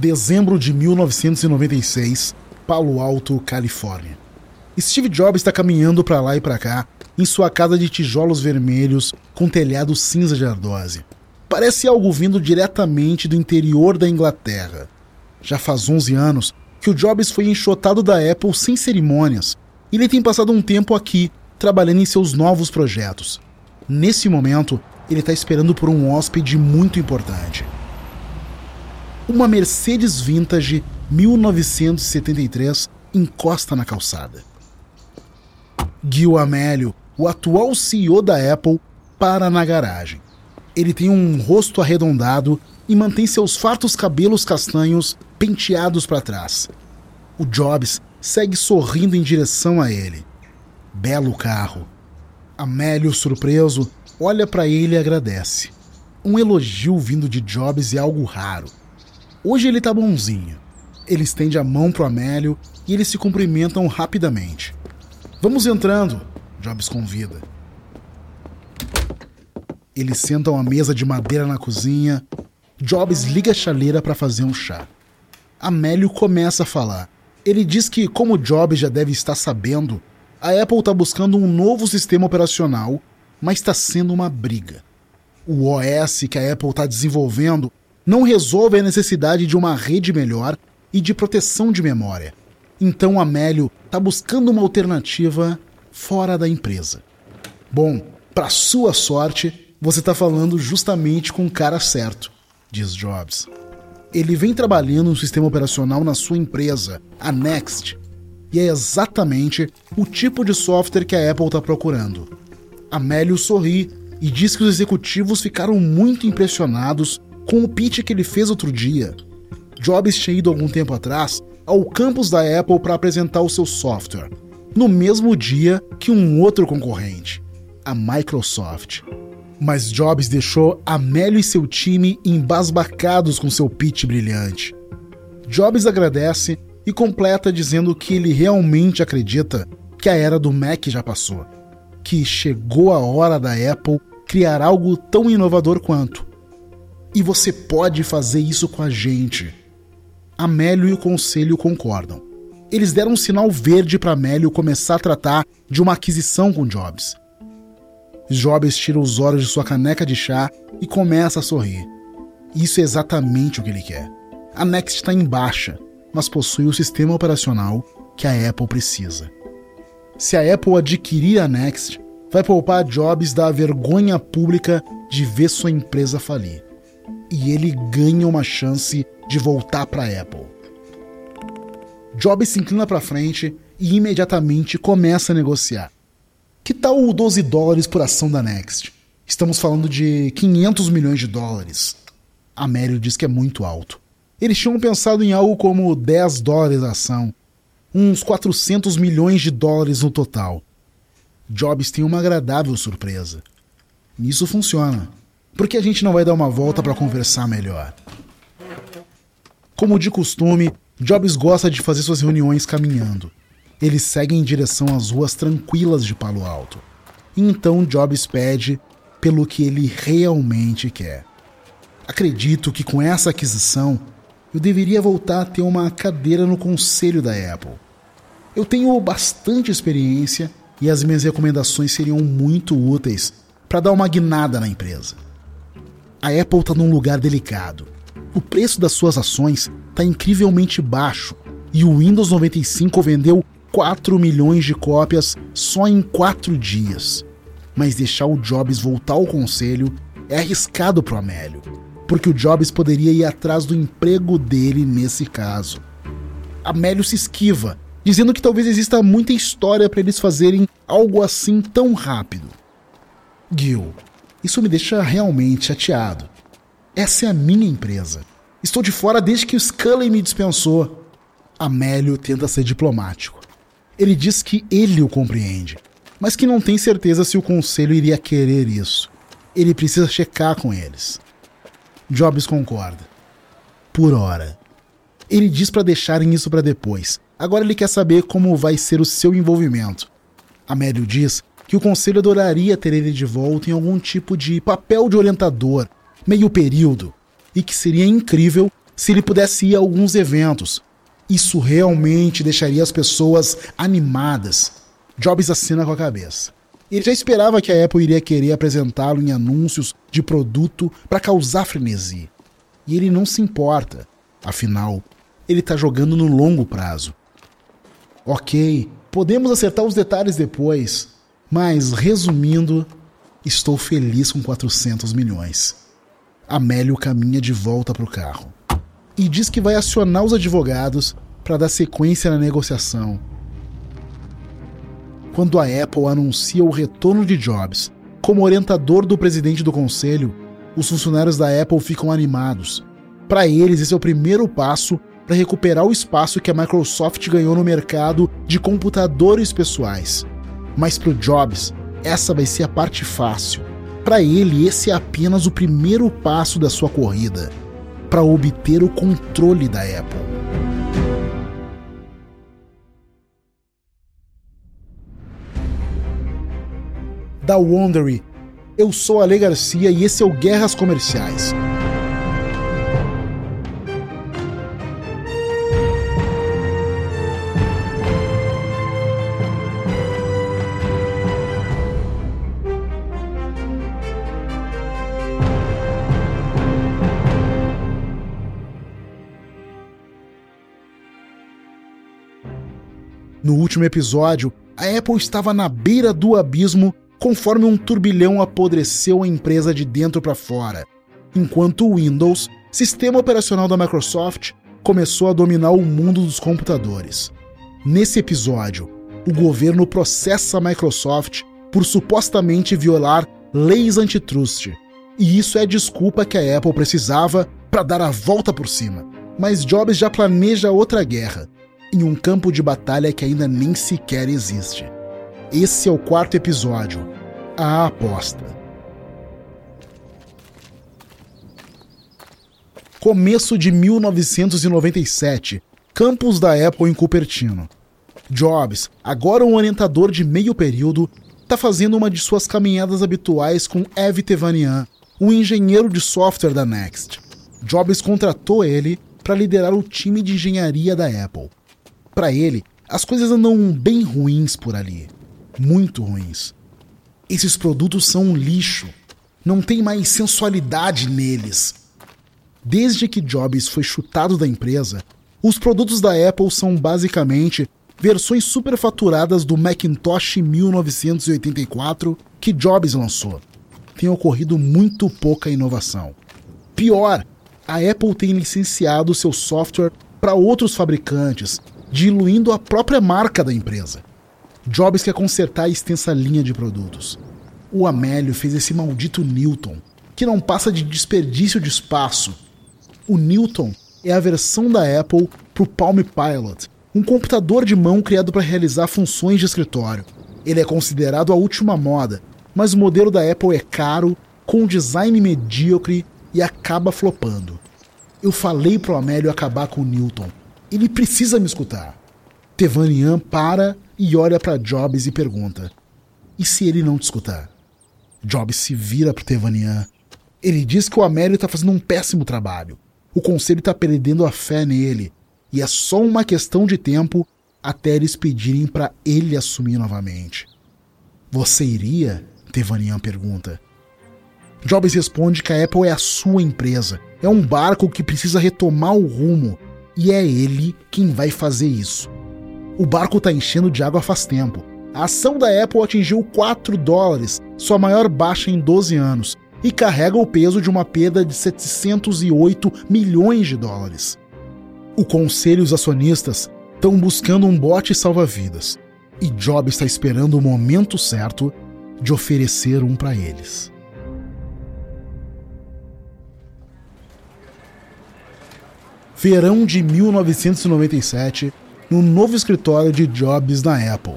Dezembro de 1996, Palo Alto, Califórnia. Steve Jobs está caminhando para lá e para cá em sua casa de tijolos vermelhos com telhado cinza de ardose. Parece algo vindo diretamente do interior da Inglaterra. Já faz 11 anos que o Jobs foi enxotado da Apple sem cerimônias e ele tem passado um tempo aqui trabalhando em seus novos projetos. Nesse momento, ele está esperando por um hóspede muito importante. Uma Mercedes Vintage 1973 encosta na calçada. Gil Amélio, o atual CEO da Apple, para na garagem. Ele tem um rosto arredondado e mantém seus fartos cabelos castanhos penteados para trás. O Jobs segue sorrindo em direção a ele. Belo carro. Amélio, surpreso, olha para ele e agradece. Um elogio vindo de Jobs é algo raro. Hoje ele tá bonzinho. Ele estende a mão pro Amélio e eles se cumprimentam rapidamente. Vamos entrando, Jobs convida. Eles sentam à mesa de madeira na cozinha. Jobs liga a chaleira para fazer um chá. Amélio começa a falar. Ele diz que, como Jobs já deve estar sabendo, a Apple está buscando um novo sistema operacional, mas está sendo uma briga. O OS que a Apple está desenvolvendo não resolve a necessidade de uma rede melhor e de proteção de memória. Então Amélio está buscando uma alternativa fora da empresa. Bom, para sua sorte, você está falando justamente com o cara certo, diz Jobs. Ele vem trabalhando um sistema operacional na sua empresa, a Next, e é exatamente o tipo de software que a Apple está procurando. Amélio sorri e diz que os executivos ficaram muito impressionados com o pitch que ele fez outro dia. Jobs tinha ido algum tempo atrás ao campus da Apple para apresentar o seu software, no mesmo dia que um outro concorrente, a Microsoft. Mas Jobs deixou Amélio e seu time embasbacados com seu pitch brilhante. Jobs agradece e completa dizendo que ele realmente acredita que a era do Mac já passou, que chegou a hora da Apple criar algo tão inovador quanto. E você pode fazer isso com a gente. Amélio e o conselho concordam. Eles deram um sinal verde para Amélio começar a tratar de uma aquisição com Jobs. Jobs tira os olhos de sua caneca de chá e começa a sorrir. Isso é exatamente o que ele quer. A Next está em baixa, mas possui o sistema operacional que a Apple precisa. Se a Apple adquirir a Next, vai poupar Jobs da vergonha pública de ver sua empresa falir. E ele ganha uma chance de voltar para a Apple. Jobs se inclina para frente e imediatamente começa a negociar. Que tal o 12 dólares por ação da Next? Estamos falando de 500 milhões de dólares. Amério diz que é muito alto. Eles tinham pensado em algo como 10 dólares a ação, uns 400 milhões de dólares no total. Jobs tem uma agradável surpresa. Nisso funciona. Por que a gente não vai dar uma volta para conversar melhor? Como de costume, Jobs gosta de fazer suas reuniões caminhando. Eles seguem em direção às ruas tranquilas de Palo Alto. Então Jobs pede pelo que ele realmente quer. Acredito que com essa aquisição eu deveria voltar a ter uma cadeira no conselho da Apple. Eu tenho bastante experiência e as minhas recomendações seriam muito úteis para dar uma guinada na empresa. A Apple está num lugar delicado. O preço das suas ações está incrivelmente baixo e o Windows 95 vendeu 4 milhões de cópias só em 4 dias. Mas deixar o Jobs voltar ao conselho é arriscado pro Amélio, porque o Jobs poderia ir atrás do emprego dele nesse caso. Amélio se esquiva, dizendo que talvez exista muita história para eles fazerem algo assim tão rápido. Gil, isso me deixa realmente chateado. Essa é a minha empresa. Estou de fora desde que o Scully me dispensou. Amélio tenta ser diplomático. Ele diz que ele o compreende, mas que não tem certeza se o conselho iria querer isso. Ele precisa checar com eles. Jobs concorda. Por hora. Ele diz para deixarem isso para depois. Agora ele quer saber como vai ser o seu envolvimento. Amélio diz que o conselho adoraria ter ele de volta em algum tipo de papel de orientador, meio período, e que seria incrível se ele pudesse ir a alguns eventos. Isso realmente deixaria as pessoas animadas. Jobs assina com a cabeça. Ele já esperava que a Apple iria querer apresentá-lo em anúncios de produto para causar frenesi. E ele não se importa. Afinal, ele está jogando no longo prazo. Ok, podemos acertar os detalhes depois, mas resumindo, estou feliz com 400 milhões. Amélio caminha de volta para o carro e diz que vai acionar os advogados para dar sequência na negociação quando a Apple anuncia o retorno de Jobs como orientador do presidente do conselho, os funcionários da Apple ficam animados. Para eles, esse é o primeiro passo para recuperar o espaço que a Microsoft ganhou no mercado de computadores pessoais. Mas para o Jobs, essa vai ser a parte fácil. Para ele, esse é apenas o primeiro passo da sua corrida para obter o controle da Apple. da Wondery. Eu sou Ale Garcia e esse é o Guerras Comerciais. Último episódio, a Apple estava na beira do abismo conforme um turbilhão apodreceu a empresa de dentro para fora, enquanto o Windows, sistema operacional da Microsoft, começou a dominar o mundo dos computadores. Nesse episódio, o governo processa a Microsoft por supostamente violar leis antitrust. E isso é a desculpa que a Apple precisava para dar a volta por cima. Mas Jobs já planeja outra guerra, em um campo de batalha que ainda nem sequer existe. Esse é o quarto episódio, A Aposta. Começo de 1997, campus da Apple em Cupertino. Jobs, agora um orientador de meio período, está fazendo uma de suas caminhadas habituais com Evi Tevanian, um engenheiro de software da Next. Jobs contratou ele para liderar o time de engenharia da Apple. Para ele, as coisas andam bem ruins por ali muito ruins. Esses produtos são um lixo. Não tem mais sensualidade neles. Desde que Jobs foi chutado da empresa, os produtos da Apple são basicamente versões superfaturadas do Macintosh 1984 que Jobs lançou. Tem ocorrido muito pouca inovação. Pior, a Apple tem licenciado seu software para outros fabricantes, diluindo a própria marca da empresa. Jobs quer consertar a extensa linha de produtos. O Amélio fez esse maldito Newton, que não passa de desperdício de espaço. O Newton é a versão da Apple para o Palm Pilot, um computador de mão criado para realizar funções de escritório. Ele é considerado a última moda, mas o modelo da Apple é caro, com design medíocre e acaba flopando. Eu falei pro Amélio acabar com o Newton. Ele precisa me escutar. Tevanian para e olha para Jobs e pergunta: E se ele não te escutar? Jobs se vira para Tevanian. Ele diz que o Amélio está fazendo um péssimo trabalho. O conselho está perdendo a fé nele. E é só uma questão de tempo até eles pedirem para ele assumir novamente. Você iria? Tevanian pergunta. Jobs responde que a Apple é a sua empresa. É um barco que precisa retomar o rumo. E é ele quem vai fazer isso. O barco está enchendo de água faz tempo. A ação da Apple atingiu 4 dólares, sua maior baixa em 12 anos, e carrega o peso de uma perda de 708 milhões de dólares. O conselho e os acionistas estão buscando um bote salva-vidas, e Jobs está esperando o momento certo de oferecer um para eles. Verão de 1997 no novo escritório de Jobs na Apple.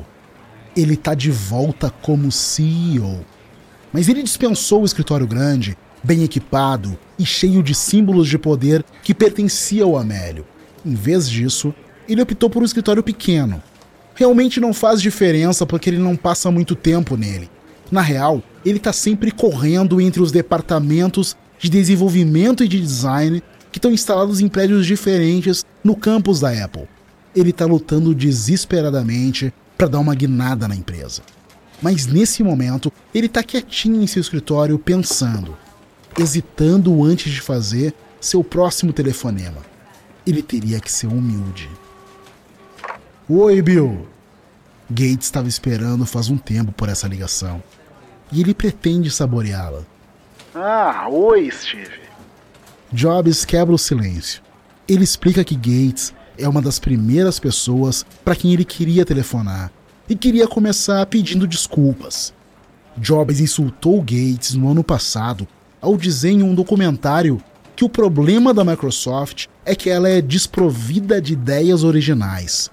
Ele está de volta como CEO. Mas ele dispensou o escritório grande, bem equipado e cheio de símbolos de poder que pertencia ao Amélio. Em vez disso, ele optou por um escritório pequeno. Realmente não faz diferença porque ele não passa muito tempo nele. Na real, ele está sempre correndo entre os departamentos de desenvolvimento e de design que estão instalados em prédios diferentes no campus da Apple. Ele está lutando desesperadamente para dar uma guinada na empresa. Mas nesse momento, ele está quietinho em seu escritório pensando, hesitando antes de fazer seu próximo telefonema. Ele teria que ser humilde. Oi, Bill. Gates estava esperando faz um tempo por essa ligação. E ele pretende saboreá-la. Ah, oi, Steve. Jobs quebra o silêncio. Ele explica que Gates é uma das primeiras pessoas para quem ele queria telefonar e queria começar pedindo desculpas. Jobs insultou Gates no ano passado ao dizer em um documentário que o problema da Microsoft é que ela é desprovida de ideias originais.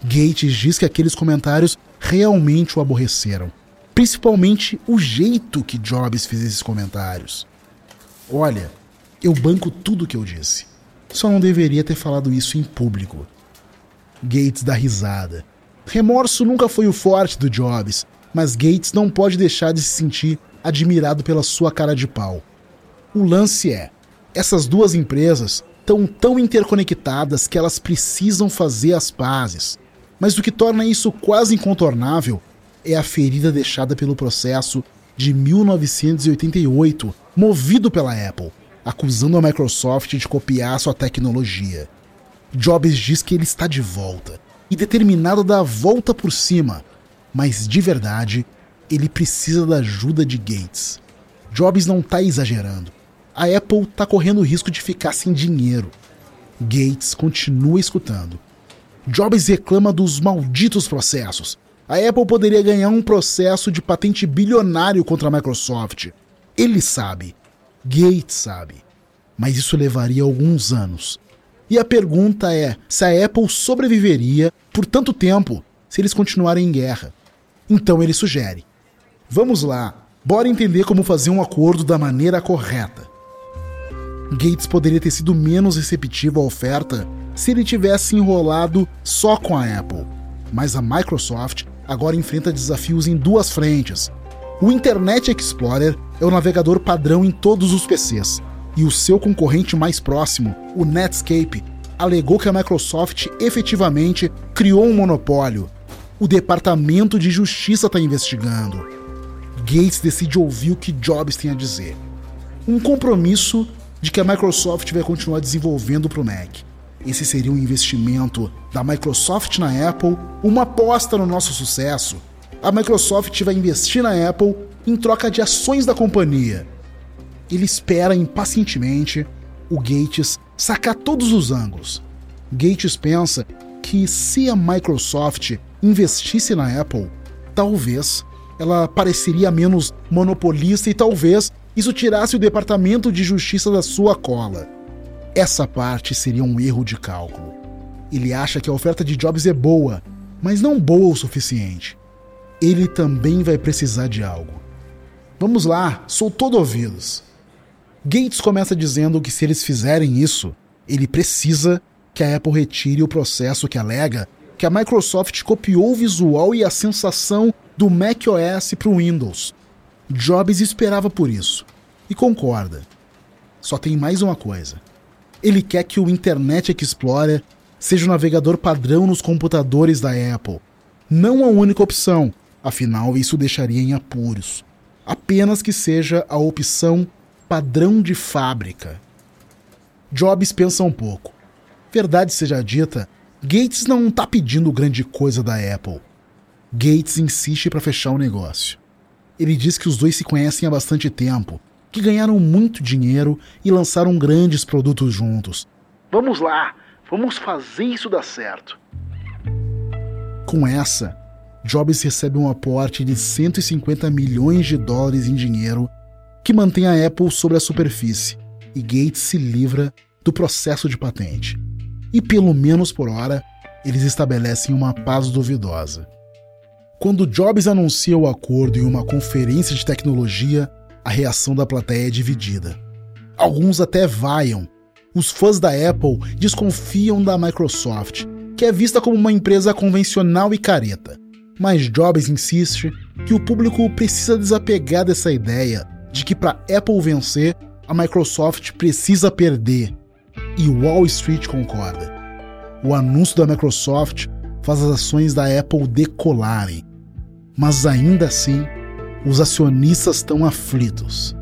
Gates diz que aqueles comentários realmente o aborreceram, principalmente o jeito que Jobs fez esses comentários. Olha, eu banco tudo que eu disse. Só não deveria ter falado isso em público. Gates dá risada. Remorso nunca foi o forte do Jobs, mas Gates não pode deixar de se sentir admirado pela sua cara de pau. O lance é: essas duas empresas estão tão interconectadas que elas precisam fazer as pazes. Mas o que torna isso quase incontornável é a ferida deixada pelo processo de 1988, movido pela Apple, acusando a Microsoft de copiar sua tecnologia. Jobs diz que ele está de volta e determinado a dar a volta por cima, mas de verdade, ele precisa da ajuda de Gates. Jobs não está exagerando a Apple está correndo o risco de ficar sem dinheiro. Gates continua escutando. Jobs reclama dos malditos processos. A Apple poderia ganhar um processo de patente bilionário contra a Microsoft. Ele sabe. Gates sabe. Mas isso levaria alguns anos. E a pergunta é se a Apple sobreviveria por tanto tempo se eles continuarem em guerra. Então ele sugere: vamos lá, bora entender como fazer um acordo da maneira correta. Gates poderia ter sido menos receptivo à oferta se ele tivesse enrolado só com a Apple. Mas a Microsoft agora enfrenta desafios em duas frentes. O Internet Explorer é o navegador padrão em todos os PCs, e o seu concorrente mais próximo, o Netscape, alegou que a Microsoft efetivamente criou um monopólio. O Departamento de Justiça está investigando. Gates decide ouvir o que Jobs tem a dizer. Um compromisso de que a Microsoft vai continuar desenvolvendo para o Mac. Esse seria um investimento da Microsoft na Apple, uma aposta no nosso sucesso. A Microsoft vai investir na Apple em troca de ações da companhia. Ele espera impacientemente o Gates sacar todos os ângulos. Gates pensa que se a Microsoft investisse na Apple, talvez ela pareceria menos monopolista e talvez isso tirasse o Departamento de Justiça da sua cola. Essa parte seria um erro de cálculo. Ele acha que a oferta de Jobs é boa, mas não boa o suficiente. Ele também vai precisar de algo. Vamos lá, sou todo ouvidos. Gates começa dizendo que se eles fizerem isso, ele precisa que a Apple retire o processo que alega que a Microsoft copiou o visual e a sensação do macOS para o Windows. Jobs esperava por isso. E concorda. Só tem mais uma coisa. Ele quer que o Internet Explorer seja o navegador padrão nos computadores da Apple. Não a única opção, afinal isso deixaria em apuros. Apenas que seja a opção padrão de fábrica. Jobs pensa um pouco. Verdade seja dita, Gates não está pedindo grande coisa da Apple. Gates insiste para fechar o negócio. Ele diz que os dois se conhecem há bastante tempo, que ganharam muito dinheiro e lançaram grandes produtos juntos. Vamos lá, vamos fazer isso dar certo. Com essa, Jobs recebe um aporte de 150 milhões de dólares em dinheiro que mantém a Apple sobre a superfície, e Gates se livra do processo de patente. E pelo menos por hora, eles estabelecem uma paz duvidosa. Quando Jobs anuncia o acordo em uma conferência de tecnologia, a reação da plateia é dividida. Alguns até vaiam. Os fãs da Apple desconfiam da Microsoft, que é vista como uma empresa convencional e careta. Mas Jobs insiste que o público precisa desapegar dessa ideia de que para Apple vencer, a Microsoft precisa perder. e Wall Street concorda. O anúncio da Microsoft faz as ações da Apple decolarem, mas ainda assim, os acionistas estão aflitos.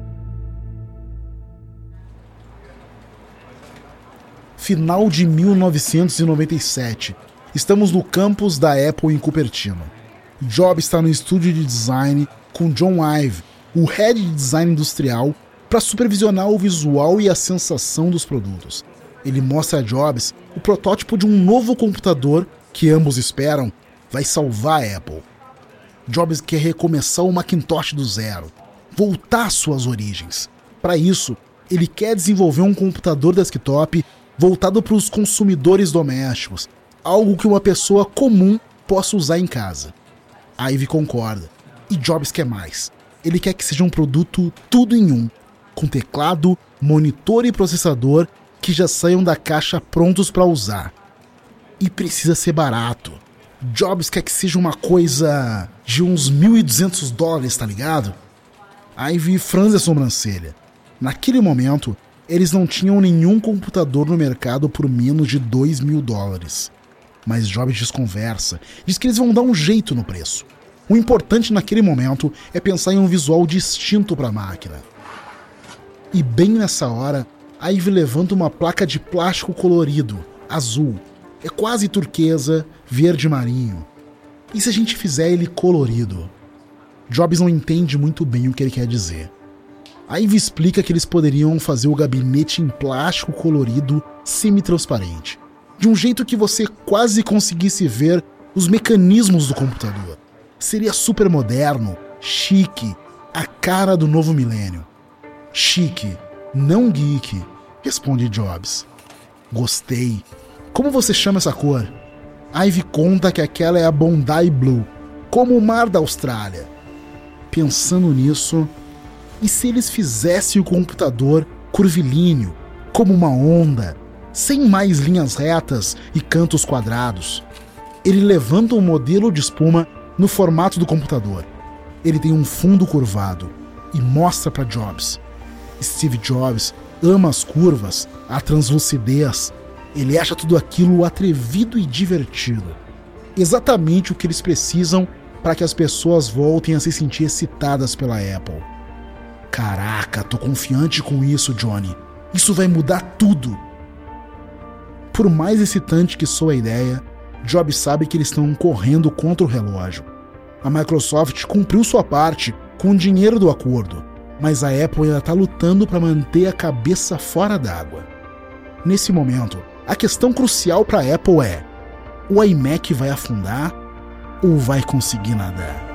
Final de 1997. Estamos no campus da Apple em Cupertino. Jobs está no estúdio de design com John Ive, o head de design industrial, para supervisionar o visual e a sensação dos produtos. Ele mostra a Jobs o protótipo de um novo computador que ambos esperam vai salvar a Apple. Jobs quer recomeçar o Macintosh do zero, voltar às suas origens. Para isso, ele quer desenvolver um computador desktop voltado para os consumidores domésticos, algo que uma pessoa comum possa usar em casa. Ivy concorda. E Jobs quer mais. Ele quer que seja um produto tudo em um, com teclado, monitor e processador que já saiam da caixa prontos para usar. E precisa ser barato. Jobs quer que seja uma coisa de uns 1.200 dólares, tá ligado? Ivy franze a sobrancelha. Naquele momento, eles não tinham nenhum computador no mercado por menos de 2 mil dólares. Mas Jobs desconversa, diz que eles vão dar um jeito no preço. O importante naquele momento é pensar em um visual distinto para a máquina. E bem nessa hora, a levanta uma placa de plástico colorido, azul. É quase turquesa, verde marinho. E se a gente fizer ele colorido? Jobs não entende muito bem o que ele quer dizer. A Ivy explica que eles poderiam fazer o gabinete em plástico colorido semi-transparente, de um jeito que você quase conseguisse ver os mecanismos do computador seria super moderno, chique, a cara do novo milênio. Chique, não geek, responde Jobs. Gostei. Como você chama essa cor? Ivy conta que aquela é a Bondi Blue, como o mar da Austrália. Pensando nisso, e se eles fizessem o computador curvilíneo, como uma onda, sem mais linhas retas e cantos quadrados? Ele levanta um modelo de espuma no formato do computador. Ele tem um fundo curvado e mostra para Jobs. Steve Jobs ama as curvas, a translucidez. Ele acha tudo aquilo atrevido e divertido. Exatamente o que eles precisam para que as pessoas voltem a se sentir excitadas pela Apple. Caraca, tô confiante com isso, Johnny. Isso vai mudar tudo. Por mais excitante que soa a ideia, Jobs sabe que eles estão correndo contra o relógio. A Microsoft cumpriu sua parte com o dinheiro do acordo, mas a Apple ainda está lutando para manter a cabeça fora d'água. Nesse momento, a questão crucial para a Apple é: o iMac vai afundar ou vai conseguir nadar?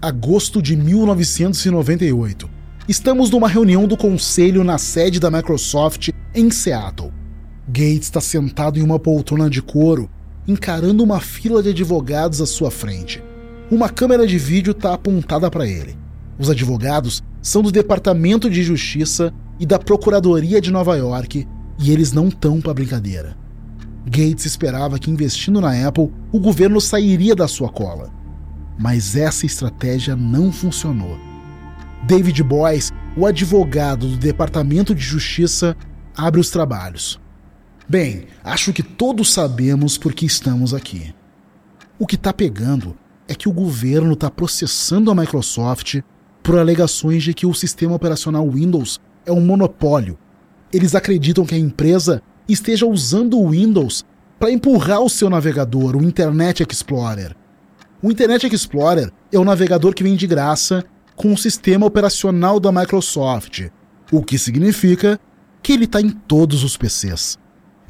Agosto de 1998. Estamos numa reunião do conselho na sede da Microsoft em Seattle. Gates está sentado em uma poltrona de couro, encarando uma fila de advogados à sua frente. Uma câmera de vídeo está apontada para ele. Os advogados são do Departamento de Justiça e da Procuradoria de Nova York e eles não estão para brincadeira. Gates esperava que investindo na Apple, o governo sairia da sua cola. Mas essa estratégia não funcionou. David Boyce, o advogado do Departamento de Justiça, abre os trabalhos. Bem, acho que todos sabemos por que estamos aqui. O que está pegando é que o governo está processando a Microsoft por alegações de que o sistema operacional Windows é um monopólio. Eles acreditam que a empresa esteja usando o Windows para empurrar o seu navegador, o Internet Explorer, o Internet Explorer é o navegador que vem de graça com o sistema operacional da Microsoft, o que significa que ele está em todos os PCs.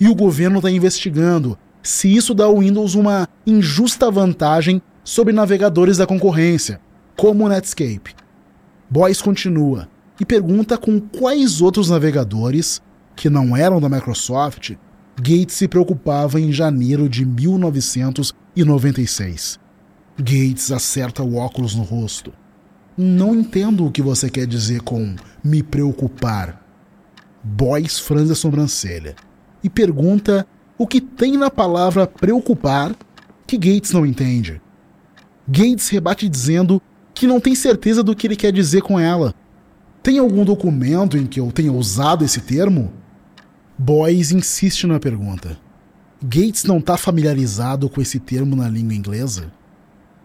E o governo está investigando se isso dá ao Windows uma injusta vantagem sobre navegadores da concorrência, como o Netscape. Boyce continua e pergunta com quais outros navegadores, que não eram da Microsoft, Gates se preocupava em janeiro de 1996. Gates acerta o óculos no rosto. Não entendo o que você quer dizer com me preocupar. Boyce franze a sobrancelha e pergunta o que tem na palavra preocupar que Gates não entende. Gates rebate dizendo que não tem certeza do que ele quer dizer com ela. Tem algum documento em que eu tenha usado esse termo? Boyce insiste na pergunta. Gates não está familiarizado com esse termo na língua inglesa?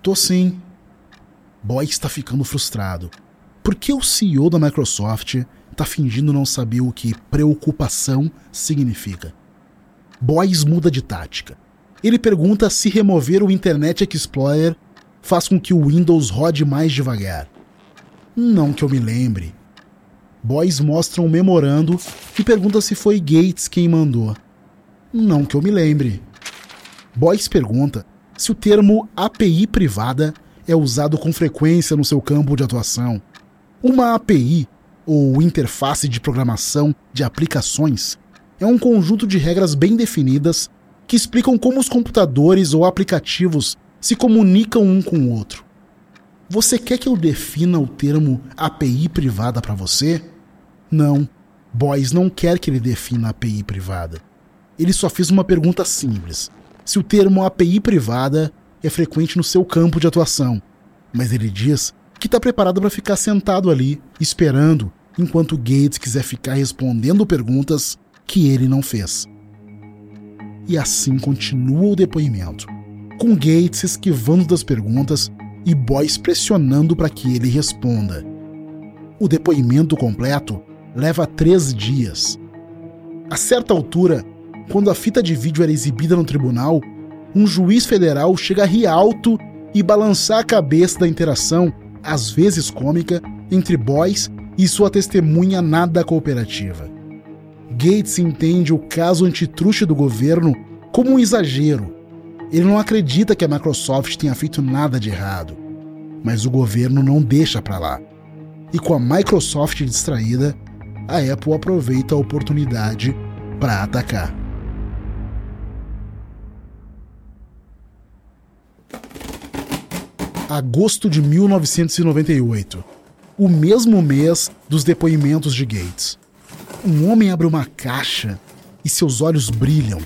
Tô sim. Boyce está ficando frustrado. Por que o CEO da Microsoft está fingindo não saber o que preocupação significa? Boyce muda de tática. Ele pergunta se remover o Internet Explorer faz com que o Windows rode mais devagar. Não que eu me lembre. Boyce mostra um memorando e pergunta se foi Gates quem mandou. Não que eu me lembre. Boyce pergunta se o termo API privada é usado com frequência no seu campo de atuação. Uma API, ou interface de programação de aplicações, é um conjunto de regras bem definidas que explicam como os computadores ou aplicativos se comunicam um com o outro. Você quer que eu defina o termo API privada para você? Não. Boyce não quer que ele defina API privada ele só fez uma pergunta simples: se o termo API privada é frequente no seu campo de atuação. Mas ele diz que está preparado para ficar sentado ali, esperando, enquanto Gates quiser ficar respondendo perguntas que ele não fez. E assim continua o depoimento, com Gates esquivando das perguntas e Boyce pressionando para que ele responda. O depoimento completo leva três dias. A certa altura, quando a fita de vídeo era exibida no tribunal, um juiz federal chega a rir alto e balançar a cabeça da interação, às vezes cômica, entre Boyce e sua testemunha nada cooperativa. Gates entende o caso antitruste do governo como um exagero. Ele não acredita que a Microsoft tenha feito nada de errado. Mas o governo não deixa para lá. E com a Microsoft distraída, a Apple aproveita a oportunidade para atacar. Agosto de 1998, o mesmo mês dos depoimentos de Gates. Um homem abre uma caixa e seus olhos brilham.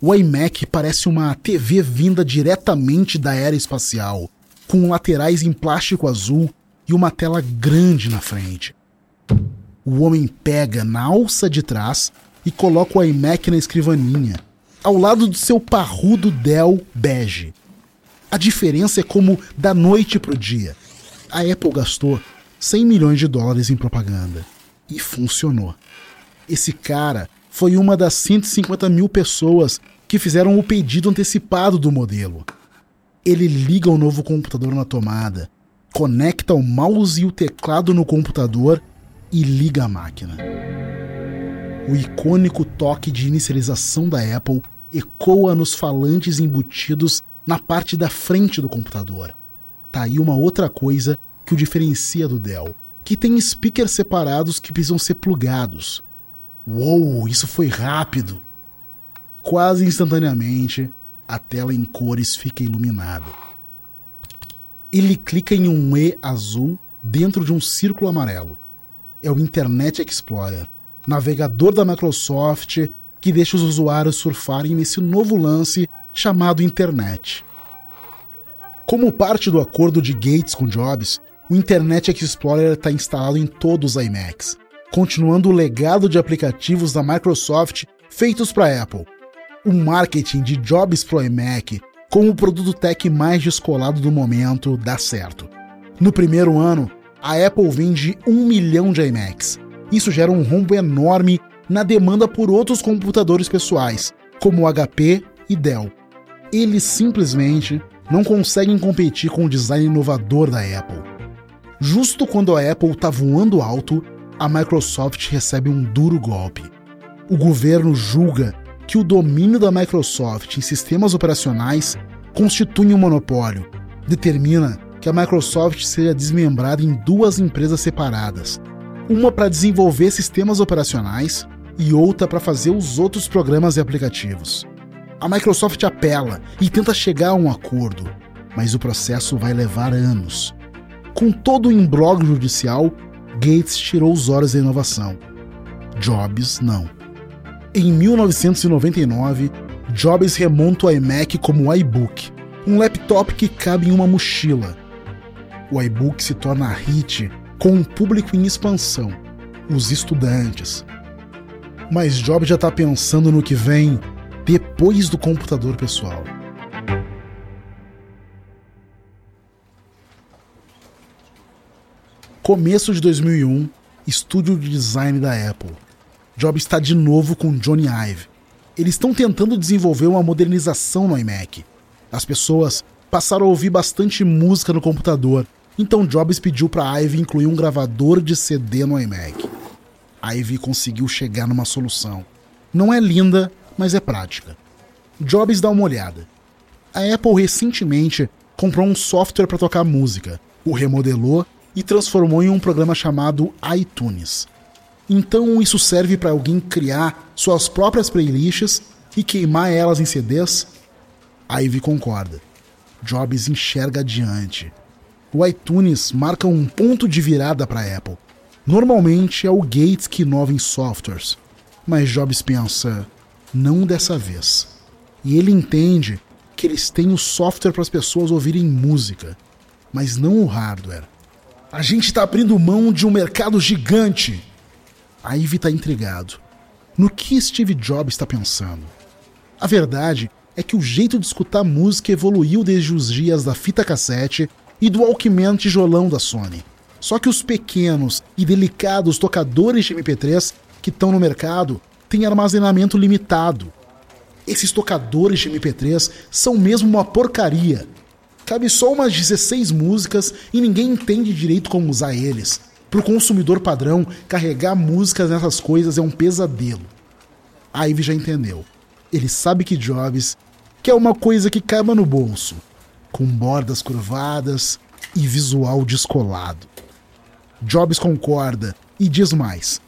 O iMac parece uma TV vinda diretamente da era espacial, com laterais em plástico azul e uma tela grande na frente. O homem pega na alça de trás e coloca o iMac na escrivaninha, ao lado do seu parrudo Dell bege. A diferença é como da noite para o dia. A Apple gastou 100 milhões de dólares em propaganda. E funcionou. Esse cara foi uma das 150 mil pessoas que fizeram o pedido antecipado do modelo. Ele liga o novo computador na tomada, conecta o mouse e o teclado no computador e liga a máquina. O icônico toque de inicialização da Apple ecoa nos falantes embutidos na parte da frente do computador. Tá aí uma outra coisa que o diferencia do Dell, que tem speakers separados que precisam ser plugados. Uou, isso foi rápido! Quase instantaneamente, a tela em cores fica iluminada. Ele clica em um E azul dentro de um círculo amarelo. É o Internet Explorer, navegador da Microsoft que deixa os usuários surfarem nesse novo lance chamado Internet. Como parte do acordo de Gates com Jobs, o Internet Explorer está instalado em todos os iMacs, continuando o legado de aplicativos da Microsoft feitos para Apple. O marketing de Jobs pro iMac como o produto tech mais descolado do momento dá certo. No primeiro ano, a Apple vende um milhão de iMacs. Isso gera um rombo enorme na demanda por outros computadores pessoais, como HP e Dell eles simplesmente não conseguem competir com o design inovador da Apple. Justo quando a Apple está voando alto, a Microsoft recebe um duro golpe. O governo julga que o domínio da Microsoft em sistemas operacionais constitui um monopólio, determina que a Microsoft seja desmembrada em duas empresas separadas, uma para desenvolver sistemas operacionais e outra para fazer os outros programas e aplicativos. A Microsoft apela e tenta chegar a um acordo, mas o processo vai levar anos. Com todo o imbróglio judicial, Gates tirou os olhos da inovação. Jobs não. Em 1999, Jobs remonta o iMac como iBook, um laptop que cabe em uma mochila. O iBook se torna hit com um público em expansão, os estudantes. Mas Jobs já está pensando no que vem depois do computador pessoal. Começo de 2001, estúdio de design da Apple. Jobs está de novo com Johnny Ive. Eles estão tentando desenvolver uma modernização no iMac. As pessoas passaram a ouvir bastante música no computador, então Jobs pediu para Ive incluir um gravador de CD no iMac. Ivy conseguiu chegar numa solução. Não é linda, mas é prática. Jobs dá uma olhada. A Apple recentemente comprou um software para tocar música, o remodelou e transformou em um programa chamado iTunes. Então isso serve para alguém criar suas próprias playlists e queimar elas em CDs? Ivy concorda. Jobs enxerga adiante. O iTunes marca um ponto de virada para a Apple. Normalmente é o Gates que inova em softwares, mas Jobs pensa, não dessa vez. E ele entende que eles têm o software para as pessoas ouvirem música, mas não o hardware. A gente está abrindo mão de um mercado gigante. A Ivy está intrigado. No que Steve Jobs está pensando? A verdade é que o jeito de escutar música evoluiu desde os dias da fita cassete e do Walkman tijolão da Sony. Só que os pequenos e delicados tocadores de MP3 que estão no mercado têm armazenamento limitado. Esses tocadores de MP3 são mesmo uma porcaria Cabe só umas 16 músicas e ninguém entende direito como usar eles. Para o consumidor padrão, carregar músicas nessas coisas é um pesadelo. A Ivy já entendeu. Ele sabe que Jobs quer uma coisa que caiba no bolso, com bordas curvadas e visual descolado. Jobs concorda e diz mais.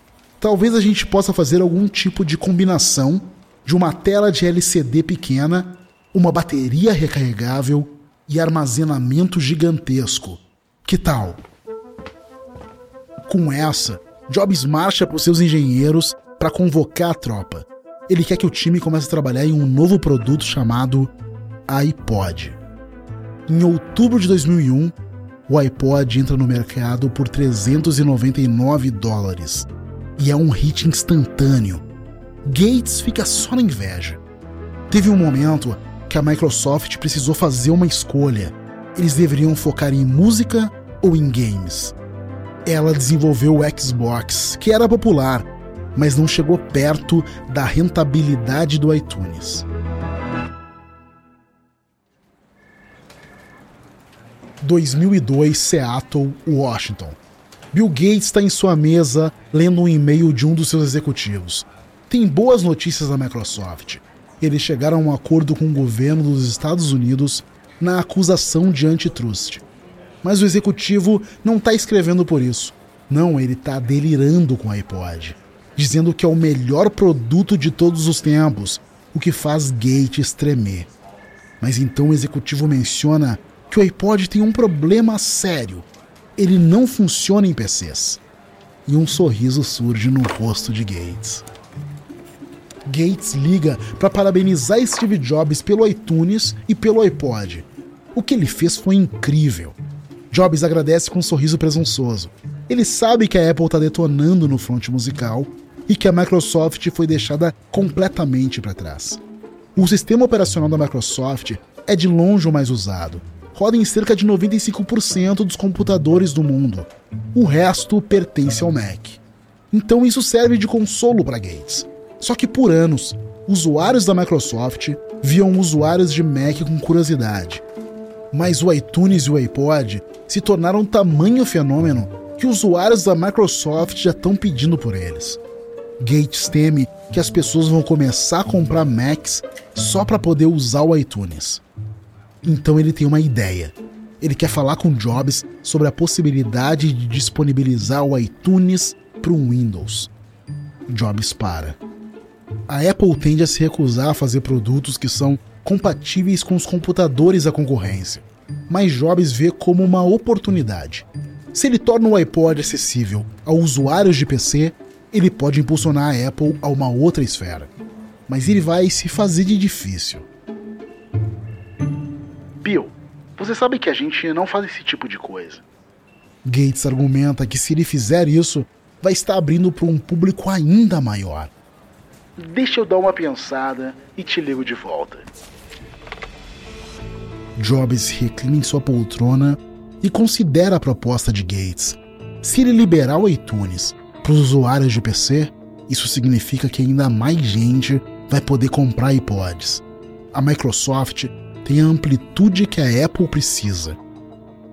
Talvez a gente possa fazer algum tipo de combinação de uma tela de LCD pequena, uma bateria recarregável e armazenamento gigantesco. Que tal? Com essa, Jobs marcha para os seus engenheiros para convocar a tropa. Ele quer que o time comece a trabalhar em um novo produto chamado iPod. Em outubro de 2001, o iPod entra no mercado por 399 dólares e é um hit instantâneo. Gates fica só na inveja. Teve um momento que a Microsoft precisou fazer uma escolha. Eles deveriam focar em música ou em games. Ela desenvolveu o Xbox, que era popular, mas não chegou perto da rentabilidade do iTunes. ...2002, Seattle, Washington. Bill Gates está em sua mesa lendo um e-mail de um dos seus executivos. Tem boas notícias da Microsoft eles chegaram a um acordo com o governo dos Estados Unidos na acusação de antitrust. Mas o executivo não está escrevendo por isso. Não, ele está delirando com o iPod, dizendo que é o melhor produto de todos os tempos, o que faz Gates tremer. Mas então o executivo menciona que o iPod tem um problema sério. Ele não funciona em PCs. E um sorriso surge no rosto de Gates. Gates liga para parabenizar Steve Jobs pelo iTunes e pelo iPod. O que ele fez foi incrível. Jobs agradece com um sorriso presunçoso. Ele sabe que a Apple está detonando no front musical e que a Microsoft foi deixada completamente para trás. O sistema operacional da Microsoft é de longe o mais usado. Roda em cerca de 95% dos computadores do mundo. O resto pertence ao Mac. Então isso serve de consolo para Gates. Só que por anos, usuários da Microsoft viam usuários de Mac com curiosidade. Mas o iTunes e o iPod se tornaram tamanho fenômeno que usuários da Microsoft já estão pedindo por eles. Gates teme que as pessoas vão começar a comprar Macs só para poder usar o iTunes. Então ele tem uma ideia. Ele quer falar com Jobs sobre a possibilidade de disponibilizar o iTunes para o Windows. Jobs para a Apple tende a se recusar a fazer produtos que são compatíveis com os computadores da concorrência. mas Jobs vê como uma oportunidade. Se ele torna o iPod acessível a usuários de PC, ele pode impulsionar a Apple a uma outra esfera. Mas ele vai se fazer de difícil. Bill, você sabe que a gente não faz esse tipo de coisa. Gates argumenta que se ele fizer isso, vai estar abrindo para um público ainda maior. Deixa eu dar uma pensada e te ligo de volta. Jobs reclina em sua poltrona e considera a proposta de Gates. Se ele liberar o iTunes para os usuários de PC, isso significa que ainda mais gente vai poder comprar iPods. A Microsoft tem a amplitude que a Apple precisa.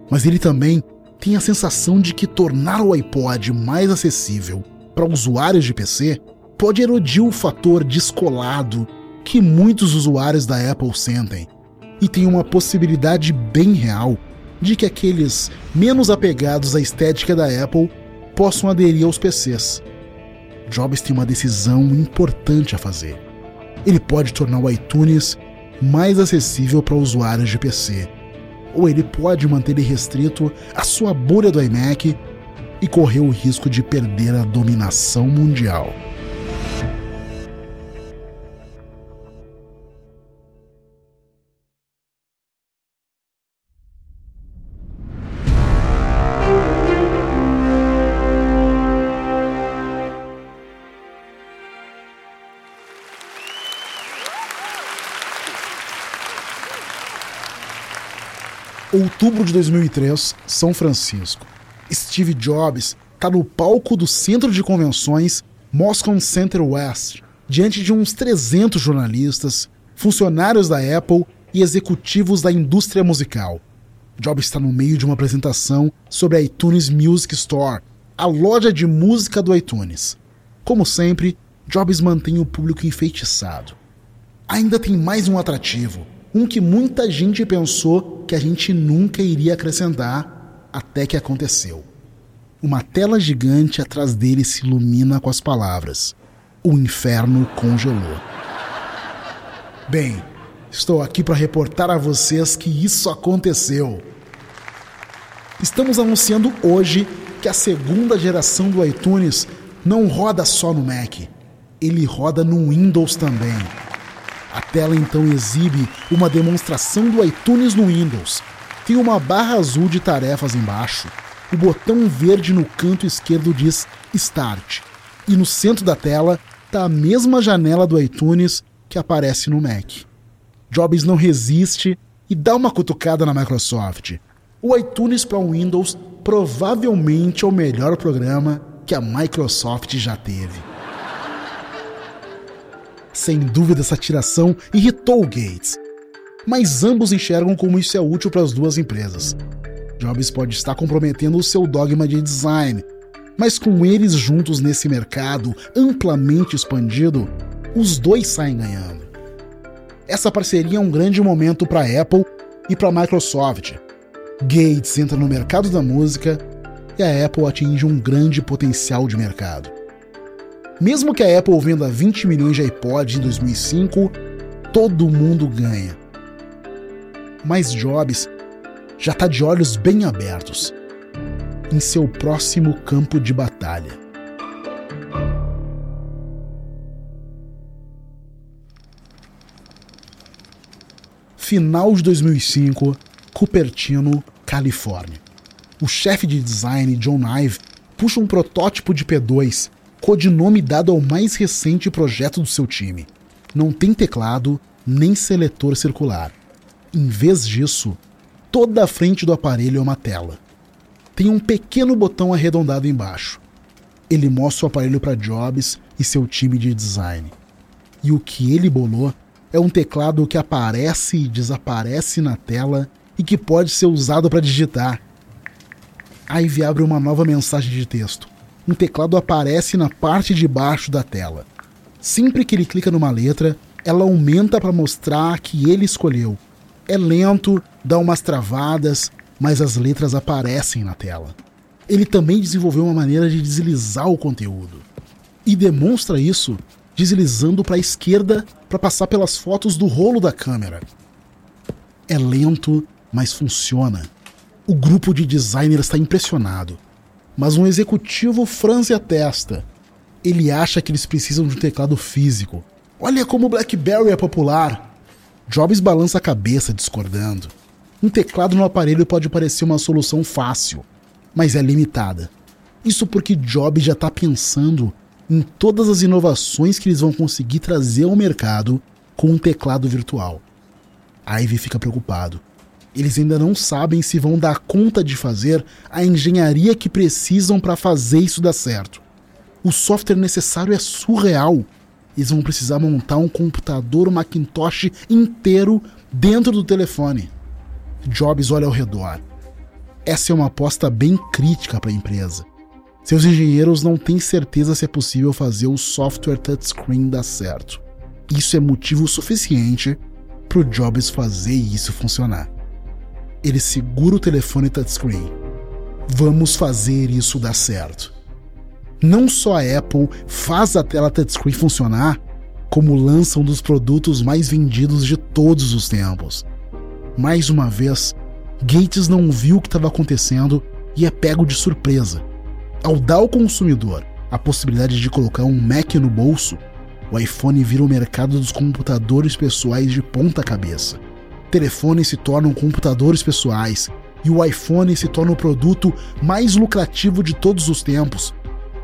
Mas ele também tem a sensação de que tornar o iPod mais acessível para usuários de PC pode erodir o fator descolado que muitos usuários da Apple sentem, e tem uma possibilidade bem real de que aqueles menos apegados à estética da Apple possam aderir aos PCs. Jobs tem uma decisão importante a fazer. Ele pode tornar o iTunes mais acessível para usuários de PC, ou ele pode manter ele restrito à sua bolha do iMac e correr o risco de perder a dominação mundial. Outubro de 2003, São Francisco. Steve Jobs está no palco do centro de convenções Moscone Center West, diante de uns 300 jornalistas, funcionários da Apple e executivos da indústria musical. Jobs está no meio de uma apresentação sobre a iTunes Music Store, a loja de música do iTunes. Como sempre, Jobs mantém o público enfeitiçado. Ainda tem mais um atrativo um que muita gente pensou que a gente nunca iria acrescentar, até que aconteceu. Uma tela gigante atrás dele se ilumina com as palavras: O inferno congelou. Bem, estou aqui para reportar a vocês que isso aconteceu. Estamos anunciando hoje que a segunda geração do iTunes não roda só no Mac, ele roda no Windows também. A tela então exibe uma demonstração do iTunes no Windows. Tem uma barra azul de tarefas embaixo. O botão verde no canto esquerdo diz Start. E no centro da tela está a mesma janela do iTunes que aparece no Mac. Jobs não resiste e dá uma cutucada na Microsoft. O iTunes para Windows provavelmente é o melhor programa que a Microsoft já teve. Sem dúvida, essa tiração irritou Gates. Mas ambos enxergam como isso é útil para as duas empresas. Jobs pode estar comprometendo o seu dogma de design, mas com eles juntos nesse mercado amplamente expandido, os dois saem ganhando. Essa parceria é um grande momento para a Apple e para a Microsoft. Gates entra no mercado da música e a Apple atinge um grande potencial de mercado. Mesmo que a Apple venda 20 milhões de iPods em 2005, todo mundo ganha. Mas Jobs já está de olhos bem abertos em seu próximo campo de batalha. Final de 2005, Cupertino, Califórnia. O chefe de design John Ive puxa um protótipo de P2 codinome dado ao mais recente projeto do seu time. Não tem teclado nem seletor circular. Em vez disso, toda a frente do aparelho é uma tela. Tem um pequeno botão arredondado embaixo. Ele mostra o aparelho para Jobs e seu time de design. E o que ele bolou é um teclado que aparece e desaparece na tela e que pode ser usado para digitar. Ivy abre uma nova mensagem de texto um teclado aparece na parte de baixo da tela. Sempre que ele clica numa letra, ela aumenta para mostrar que ele escolheu. É lento, dá umas travadas, mas as letras aparecem na tela. Ele também desenvolveu uma maneira de deslizar o conteúdo. E demonstra isso deslizando para a esquerda para passar pelas fotos do rolo da câmera. É lento, mas funciona. O grupo de designers está impressionado, mas um executivo franze a testa. Ele acha que eles precisam de um teclado físico. Olha como o BlackBerry é popular. Jobs balança a cabeça, discordando. Um teclado no aparelho pode parecer uma solução fácil, mas é limitada. Isso porque Jobs já está pensando em todas as inovações que eles vão conseguir trazer ao mercado com um teclado virtual. Ivy fica preocupado. Eles ainda não sabem se vão dar conta de fazer a engenharia que precisam para fazer isso dar certo. O software necessário é surreal. Eles vão precisar montar um computador Macintosh inteiro dentro do telefone. Jobs olha ao redor. Essa é uma aposta bem crítica para a empresa. Seus engenheiros não têm certeza se é possível fazer o software touchscreen dar certo. Isso é motivo suficiente para o Jobs fazer isso funcionar. Ele segura o telefone touchscreen. Vamos fazer isso dar certo. Não só a Apple faz a tela touchscreen funcionar, como lança um dos produtos mais vendidos de todos os tempos. Mais uma vez, Gates não viu o que estava acontecendo e é pego de surpresa. Ao dar ao consumidor a possibilidade de colocar um Mac no bolso, o iPhone vira o mercado dos computadores pessoais de ponta cabeça. Telefones se tornam computadores pessoais e o iPhone se torna o produto mais lucrativo de todos os tempos,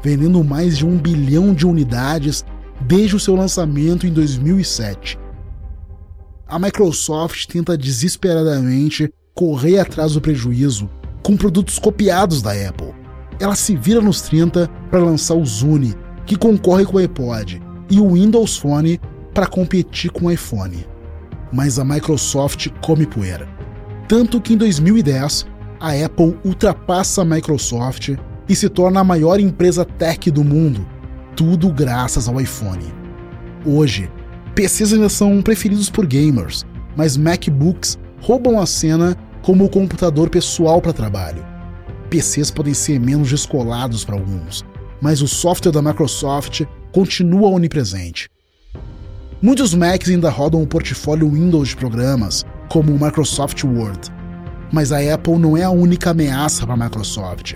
vendendo mais de um bilhão de unidades desde o seu lançamento em 2007. A Microsoft tenta desesperadamente correr atrás do prejuízo com produtos copiados da Apple ela se vira nos 30 para lançar o Zune, que concorre com o iPod, e o Windows Phone para competir com o iPhone. Mas a Microsoft come poeira. Tanto que em 2010, a Apple ultrapassa a Microsoft e se torna a maior empresa tech do mundo, tudo graças ao iPhone. Hoje, PCs ainda são preferidos por gamers, mas MacBooks roubam a cena como o computador pessoal para trabalho. PCs podem ser menos descolados para alguns, mas o software da Microsoft continua onipresente. Muitos Macs ainda rodam o portfólio Windows de programas, como o Microsoft Word, mas a Apple não é a única ameaça para a Microsoft.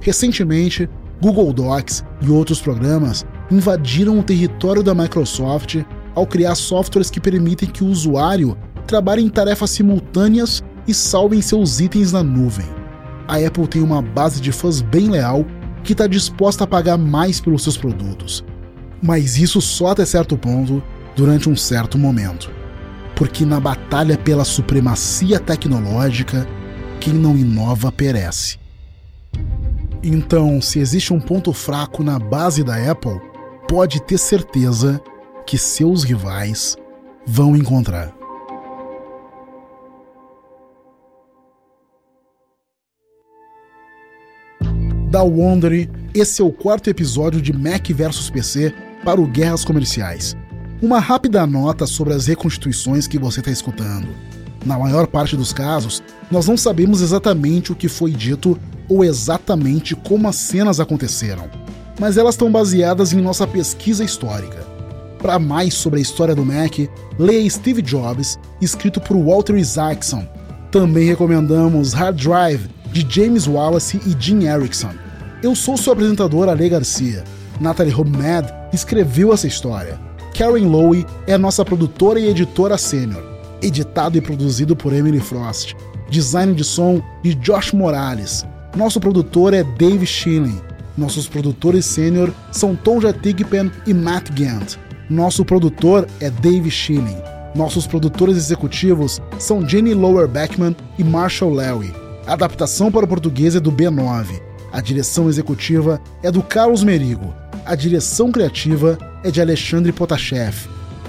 Recentemente, Google Docs e outros programas invadiram o território da Microsoft ao criar softwares que permitem que o usuário trabalhe em tarefas simultâneas e salvem seus itens na nuvem a Apple tem uma base de fãs bem leal que está disposta a pagar mais pelos seus produtos. Mas isso só até certo ponto, durante um certo momento. Porque na batalha pela supremacia tecnológica, quem não inova perece. Então, se existe um ponto fraco na base da Apple, pode ter certeza que seus rivais vão encontrar. da Wondery, esse é o quarto episódio de Mac vs PC para o Guerras Comerciais. Uma rápida nota sobre as reconstituições que você está escutando. Na maior parte dos casos, nós não sabemos exatamente o que foi dito ou exatamente como as cenas aconteceram, mas elas estão baseadas em nossa pesquisa histórica. Para mais sobre a história do Mac, leia Steve Jobs, escrito por Walter Isaacson. Também recomendamos Hard Drive, de James Wallace e Jim Erickson. Eu sou seu apresentador, Ale Garcia. Natalie Homad escreveu essa história. Karen Lowe é nossa produtora e editora sênior. Editado e produzido por Emily Frost. Design de som de Josh Morales. Nosso produtor é Dave Schilling. Nossos produtores sênior são Tom Jatigpen e Matt Gant. Nosso produtor é Dave Schilling. Nossos produtores executivos são Jenny Lower Beckman e Marshall Larry. A adaptação para o português é do B9. A direção executiva é do Carlos Merigo. A direção criativa é de Alexandre Potashev.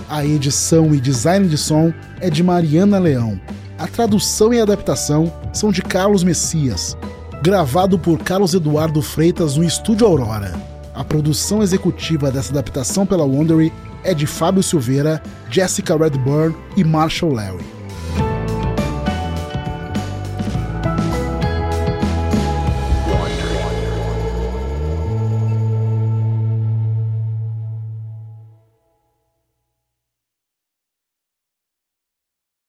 A edição e design de som é de Mariana Leão. A tradução e adaptação são de Carlos Messias. Gravado por Carlos Eduardo Freitas no Estúdio Aurora. A produção executiva dessa adaptação pela Wondery é de Fábio Silveira, Jessica Redburn e Marshall Larry.